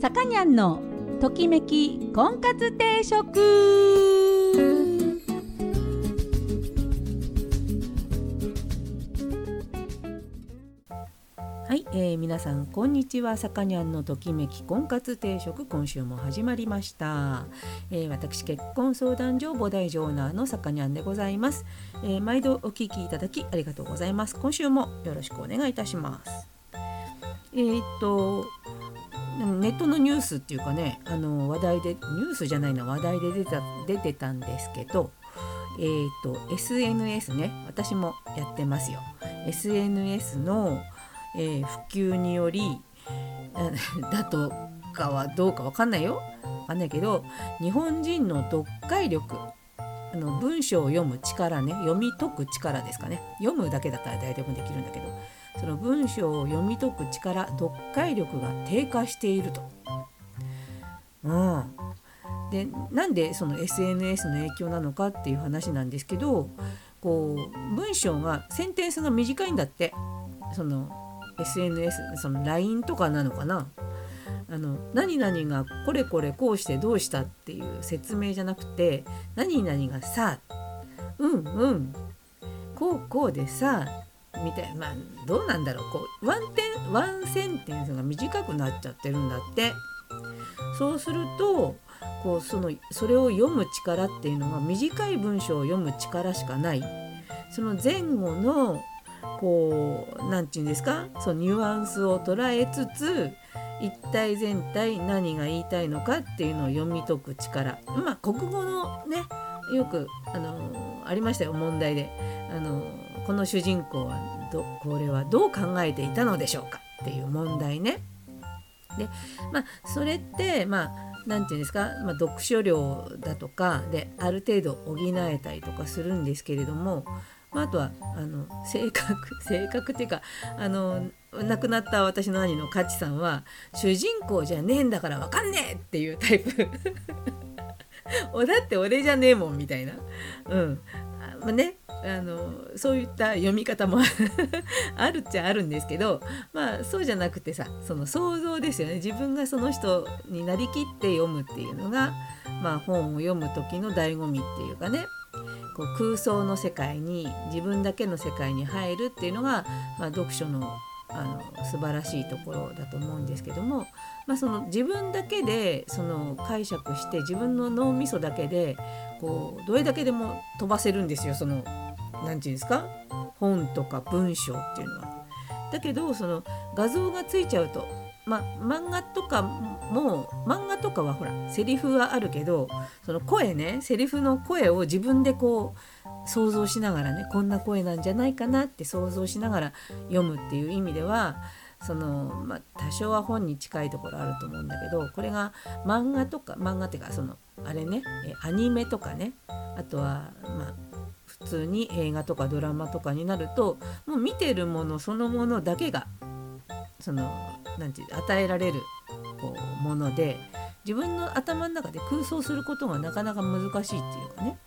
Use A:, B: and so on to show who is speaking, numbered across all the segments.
A: さかにゃんのときめき婚活定食。はい、えー、皆さんこんにちは。さかにゃんのときめき婚活定食今週も始まりました、えー、私結婚相談所母大ジョーナーのさかにゃんでございます、えー、毎度お聞きいただきありがとうございます。今週もよろしくお願いいたします。えー、っとネットのニュースっていうかねあの話題でニュースじゃないな話題で出た出てたんですけどえーと、SNS ね私もやってますよ。SNS の、えー、普及により だとかはどうかわかんないよ。わかんないけど日本人の読解力あの文章を読む力ね読み解く力ですかね。読むだけだったら誰でもできるんだけどその文章を読み解く力読解力が低下していると。うん、でなんでその SNS の影響なのかっていう話なんですけどこう文章がセンテンスが短いんだって。その SNS その LINE とかなのかな。あの何々がこれこれこうしてどうしたっていう説明じゃなくて何々がさうんうんこうこうでさみたいまあどうなんだろう。こうワンテンワンセンテンスが短くなっちゃってるんだって。そうするとこうそのそれを読む力っていうのが短い文章を読む力しかない。その前後のこう何て言うんですか？そのニュアンスを捉えつつ一体全体何が言いたいのかっていうのを読み解く力。まあ国語のねよくあのありましたよ問題で。あのこの主人公はどこれはどう考えていたのでしょうかっていう問題ね。でまあそれってまあ何て言うんですか、まあ、読書量だとかである程度補えたりとかするんですけれども、まあ、あとはあの性格 性格っていうかあの亡くなった私の兄のカチさんは主人公じゃねえんだから分かんねえっていうタイプ。おだって俺じゃねえもんみたいな。うん。まあねあのそういった読み方も あるっちゃあるんですけどまあそうじゃなくてさその想像ですよね。自分がその人になりきって読むっていうのが、まあ、本を読む時の醍醐味っていうかね。こう空想の世界に自分だけの世界に入るっていうのが、まあ、読書のあの素晴らしいところだと思うんですけども、まあ、その自分だけでその解釈して自分の脳みそだけでこうどれだけでも飛ばせるんですよその何て言うんですか？本とか文章っていうのは。だけどその画像がついちゃうとまあ漫画とかも漫画とかはほらセリフはあるけどその声ねセリフの声を自分でこう想像しながらねこんな声なんじゃないかなって想像しながら読むっていう意味ではその、まあ、多少は本に近いところあると思うんだけどこれが漫画とか漫画っていうかそのあれねアニメとかねあとはまあ普通に映画とかドラマとかになるともう見てるものそのものだけがその何て言う与えられるこうもので自分の頭の中で空想することがなかなか難しいっていうかね、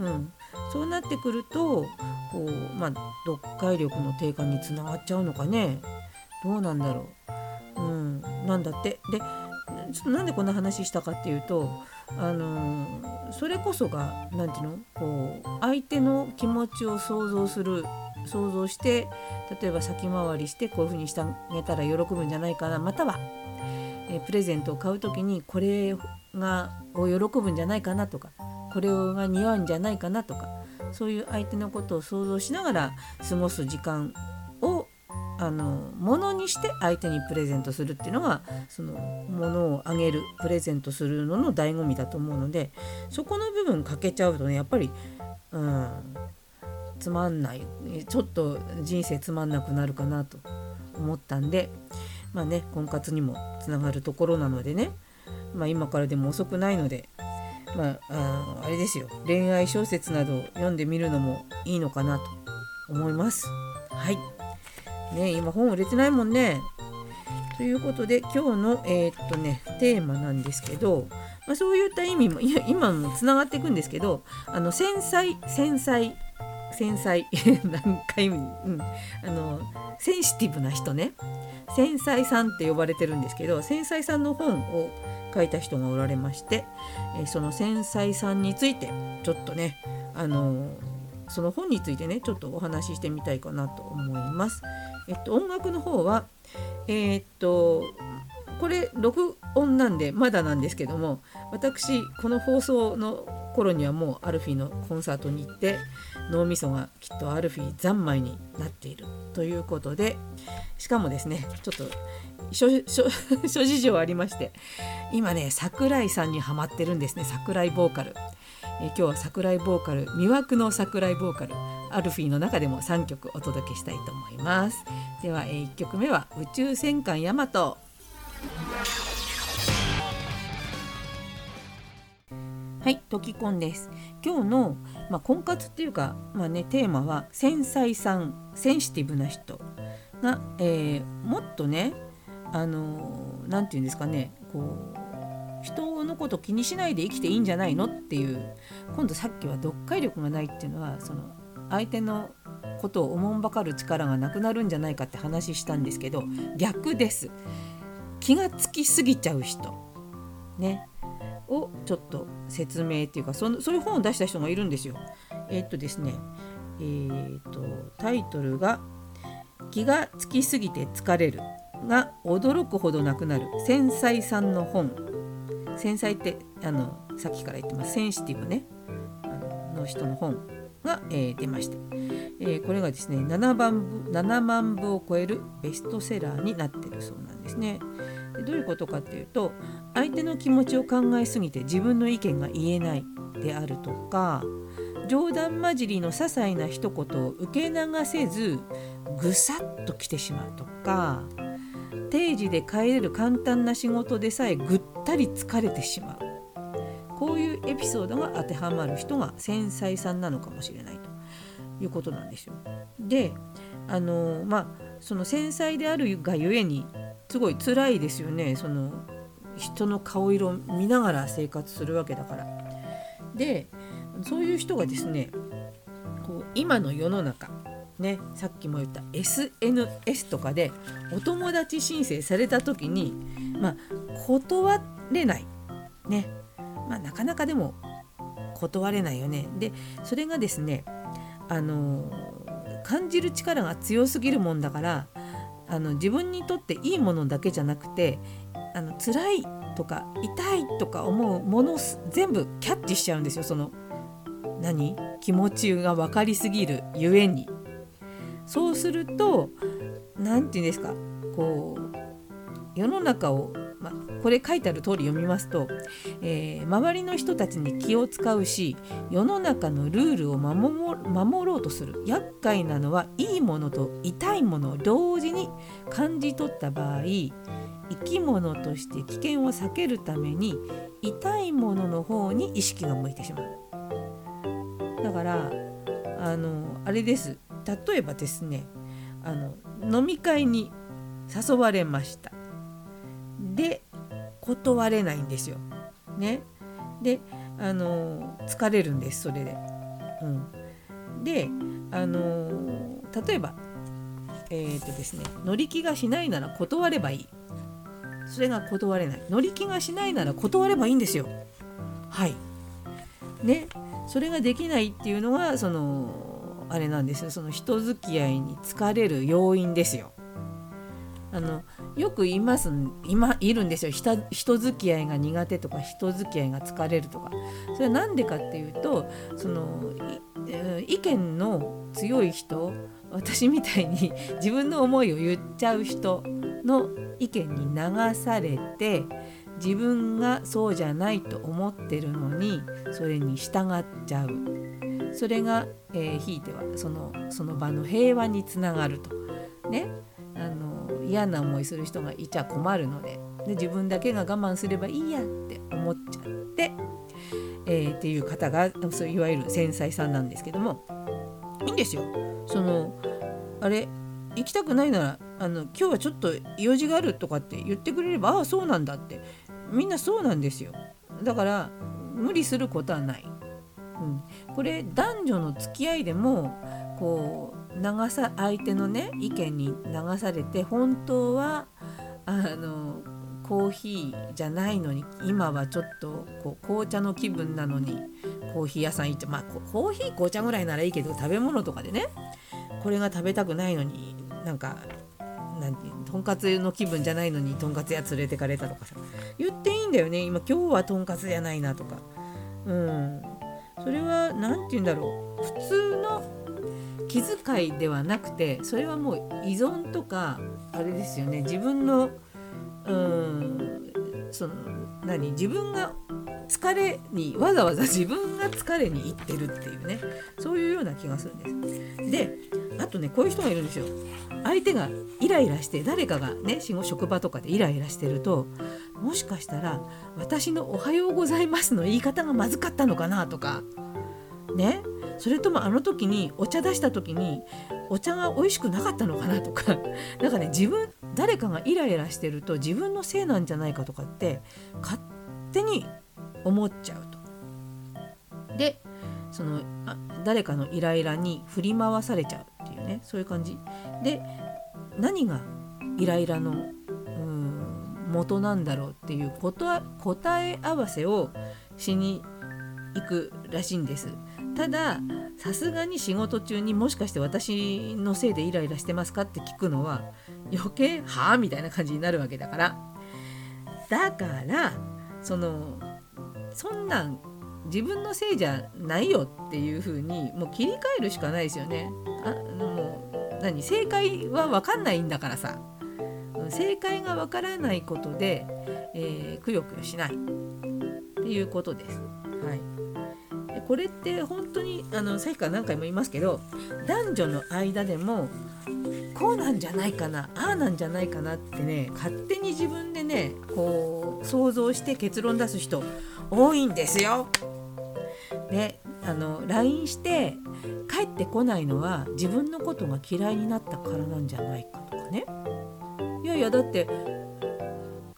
A: うん、そうなってくるとこう、まあ、読解力の低下につながっちゃうのかね。どうなんだろう、うん、なんだって。でちょっとなんでこんな話したかっていうとあのそれこそが何て言うの？こう相手の気持ちを想像する想像して例えば先回りしてこういうふうにしてあげたら喜ぶんじゃないかな。または、えプレゼントを買う時にこれがを喜ぶんじゃないかなとかこれが似合うんじゃないかなとかそういう相手のことを想像しながら過ごす時間あの物にして相手にプレゼントするっていうのがその物をあげるプレゼントするのの醍醐味だと思うのでそこの部分欠けちゃうとねやっぱり、うん、つまんない。ちょっと人生つまんなくなるかなと思ったんでまあね婚活にもつながるところなのでね、まあ、今からでも遅くないのでまああれですよ。恋愛小説など読んでみるのもいいのかなと思います。はいね今本売れてないもんね。ということで今日の、えー、っとね、テーマなんですけど、まあ、そういった意味も今もつながっていくんですけどあの繊細繊細繊細 何回も、うん、あのセンシティブな人ね繊細さんって呼ばれてるんですけど繊細さんの本を書いた人がおられまして、えその繊細さんについてちょっとねあのその本についてねちょっとお話ししてみたいかなと思います。えっと、音楽の方はえー、っとこれ録音なんでまだなんですけども私この放送の頃にはもうアルフィーのコンサートに行って脳みそがきっとアルフィー三昧になっているということでしかもですねちょっと諸事情ありまして今ね桜井さんにはまってるんですね桜井ボーカル。え今日は桜井ボーカル魅惑の桜井ボーカルアルフィーの中でも3曲お届けしたいと思います。では、え1曲目は宇宙戦艦ヤマト。はい、トキコンです。今日の、まあ、婚活っていうか、まあね、テーマは繊細さん、センシティブな人。が、えー、もっとね、あのー、て言うんですかね、こう人のこと気にしないで生きていいんじゃないのっていう今度さっきは読解力がないっていうのはその相手のことをおもんばかる力がなくなるんじゃないかって話したんですけど逆です。気がつきすぎちゃう人。ね。をちょっと説明っていうかそのそういう本を出した人がいるんですよ。えー、っとですね。えー、っとタイトルが「気がつきすぎて疲れる」が驚くほどなくなる。繊細さんの本。繊細ってあのさっきから言ってます。センシティブね。あのの人の本。が、えー、出まして、えー、これがですね7万部 ,7 万部を超えるベストセラーになってるそうなんですね。でどういうことかっていうと相手の気持ちを考えすぎて自分の意見が言えないであるとか冗談交じりの些細な一言を受け流せずぐさっと来てしまうとか定時で帰れる簡単な仕事でさえぐったり疲れてしまうエピソードが当てはまる人が繊細さんなのかもしれないということなんですよ。であのまあその繊細であるがゆえにすごい辛いですよねその人の顔色を見ながら生活するわけだから。でそういう人がですねこう今の世の中ね、さっきも言った SNS とかでお友達申請された時に、まあ、断れない、ね、まあ、なかなかでも断れないよね。でそれがですねあの感じる力が強すぎるもんだからあの自分にとっていいものだけじゃなくてあの辛いとか痛いとか思うもの全部キャッチしちゃうんですよその何？気持ちが分かりすぎるゆえに。そうすると何て言うんですか？こう世の中を、これ書いてある通り読みますと、えー、周りの人たちに気を使うし世の中のルールを守ろうとする。厄介なのはいいものと痛いものを同時に感じ取った場合生き物として危険を避けるために痛いものの方に意識が向いてしまう。だからあのあれです。例えばですねあの飲み会に誘われました。で断れないんですよ。ね、であの疲れるんですそれで。うん、であの例えばえー、とですね乗り気がしないなら断ればいい。それが断れない乗り気がしないなら断ればいいんですよ。はいねそれができないっていうのがそのあれなんですよその人付き合いに疲れる要因ですよ。あのよく言います今いるんですよ。人人付き合いが苦手とか人付き合いが疲れるとか。それは何でかっていうとその意見の強い人私みたいに 自分の思いを言っちゃう人の意見に流されて自分がそうじゃないと思ってるのにそれに従っちゃう。それが、えー、ひいてはそのその場の平和につながると。ね嫌な思いする人がいちゃ困るのでで自分だけが我慢すればいいやって思っちゃって、えー、っていう方がそういわゆる繊細さんなんですけどもいいんですよ。そのあれ行きたくないならあの今日はちょっと用事があるとかって言ってくれればああそうなんだってみんなそうなんですよ。だから無理することはない。うん、これ男女の付き合いでもこう流さ相手のね意見に流されて本当はあのコーヒーじゃないのに今はちょっとこう紅茶の気分なのにコーヒー屋さん行ってまあコーヒー紅茶ぐらいならいいけど食べ物とかでねこれが食べたくないのになんかなんていうとんかつの気分じゃないのにとんかつ屋連れてかれたとかさ言っていいんだよね。今今日はとんかつじゃないなとか。うん。それは何て言うんだろう。普通の気遣いではなくてそれはもう依存とかあれですよね自分のうんその何？自分が疲れにわざわざ 自分が疲れに行ってるっていうねそういうような気がするんです。であとねこういう人がいるんですよ。相手がイライラして誰かがね職場とかでイライラしてるともしかしたら私の「おはようございます」の言い方がまずかったのかなとかねそれともあの時にお茶出した時にお茶が美味しくなかったのかなとか なんかね自分誰かがイライラしてると自分のせいなんじゃないかとかって勝手に思っちゃうと。でそのあ誰かのイライラに振り回されちゃうっていうねそういう感じで何がイライラのうん元なんだろうっていう答え合わせをしに行くらしいんです。たださすがに仕事中にもしかして私のせいでイライラしてますかって聞くのは余計はあみたいな感じになるわけだからだからそのそんなん自分のせいじゃないよっていう風にもう切り替えるしかないですよね。あもう何正解は分かんないんだからさ正解が分からないことで、えー、くよくよしないっていうことです。はいこれって本当にあのさっきから何回も言いますけど男女の間でもこうなんじゃないかなああなんじゃないかなってね勝手に自分でねこう想像して結論出す人多いんですよ。であの LINE して帰ってこないのは自分のことが嫌いになったからなんじゃないかとかね。いやいやだって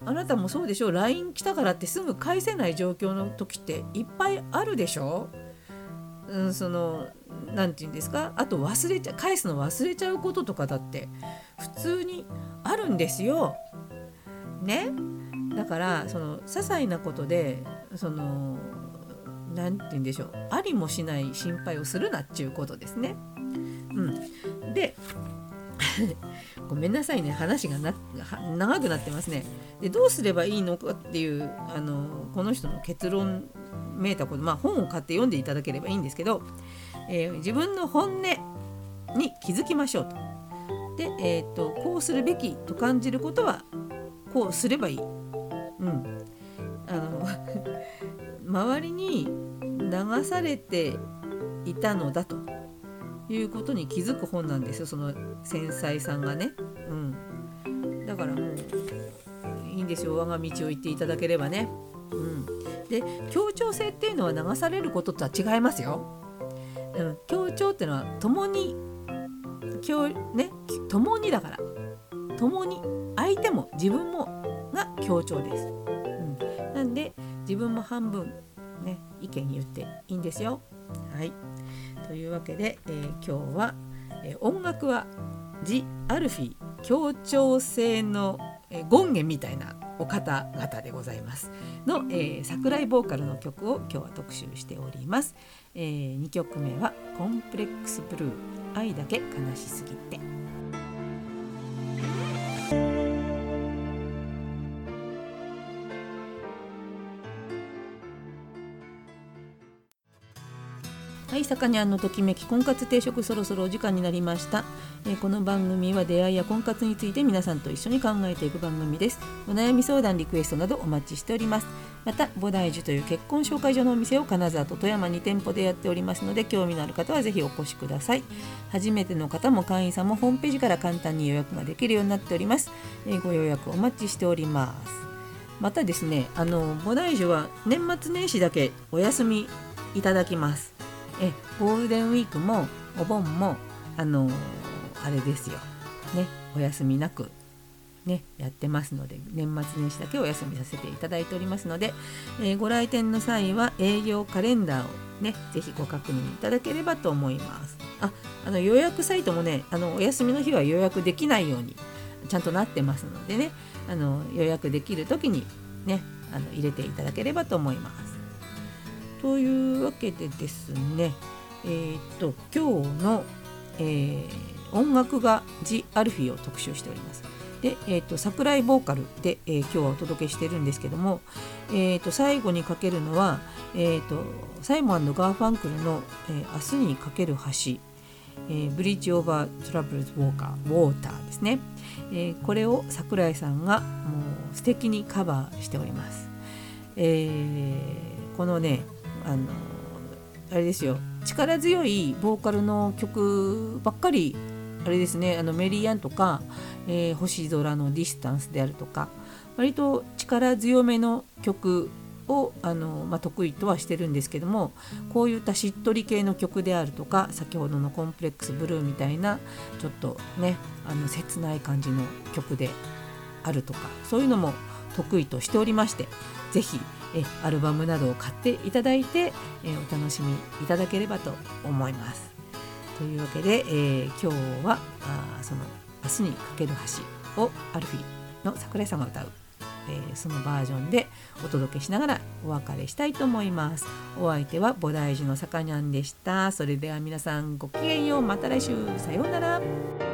A: あなたもそうでしょ LINE 来たからってすぐ返せない状況の時っていっぱいあるでしょ。うん、その何て言うんですか？あと忘れちゃ返すの忘れちゃうこととかだって普通にあるんですよ。ね？だからその些細なことでその何て言うんでしょう。ありもしない心配をするなっちゅうことですね。うん、で ごめんなさいね。話が長くなってますね。でどうすればいいのかっていうあのこの人の結論めいたこと、まあ、本を買って読んでいただければいいんですけど、えー、自分の本音に気づきましょうと。で、えーと、こうするべきと感じることはこうすればいい。うん、あの 周りに流されていたのだということに気づく本なんですよその繊細さんがね。うん、だからもうんですよ我が道を行っていただければね。うん、で協調性っていうのは流されることとは違いますよ。うん、協調っていうのは共に共ね共にだから共に相手も自分もが協調です。うん、なんで自分も半分ね意見言っていいんですよ。はいというわけで、えー、今日は、えー、音楽はジ・アルフィ協調性の、えー、権現みたいなお方々でございます。の、えー、桜井ボーカルの曲を今日は特集しております、えー、2曲目はコンプレックスブルー。愛だけ悲しすぎて。はい、さかにゃんのときめき婚活定食そろそろお時間になりました、えー、この番組は出会いや婚活について皆さんと一緒に考えていく番組です。お悩み相談リクエストなどお待ちしております。また菩提樹という結婚紹介所のお店を金沢と富山に店舗でやっておりますので興味のある方はぜひお越しください。初めての方も会員さんもホームページから簡単に予約ができるようになっております、えー、ご予約お待ちしております。またですねあの菩提樹は年末年始だけお休みいただきます。えゴールデンウィークもお盆もあのあれですよねお休みなくね、やってますので年末年始だけお休みさせていただいておりますので、えー、ご来店の際は営業カレンダーをね是非ご確認いただければと思います。ああの予約サイトもねあのお休みの日は予約できないようにちゃんとなってますのでねあの予約できる時にねあの入れていただければと思います。というわけでですねえー、っと今日の、えー、音楽がジ・アルフィを特集しております。で、えーと、桜井ボーカルで、えー、今日はお届けしてるんですけども、えーと、最後にかけるのは、えーと、サイモンガーファンクルの、えー、明日にかける橋」えー、ブリッジ・オーバー・トラブルズ・ウォーカーウォーターですね、えー、これを桜井さんがもう素敵にカバーしております、えー、このねあのあれですよ。力強いボーカルの曲ばっかりあれですね。あのメリーアンとか、えー、星空のディスタンスであるとか割と力強めの曲をあの、まあ、得意とはしてるんですけどもこういったしっとり系の曲であるとか先ほどの「コンプレックスブルー」みたいなちょっとねあの切ない感じの曲であるとかそういうのも得意としておりまして是非えアルバムなどを買っていただいて、えお楽しみいただければと思います。というわけで、え、今日はあその「明日にかける橋」をアルフィーの桜井さんが歌う、え、そのバージョンでお届けしながらお別れしたいと思います。お相手は菩提寺のさかにゃんでした。それでは皆さんごきげんようまた来週さようなら。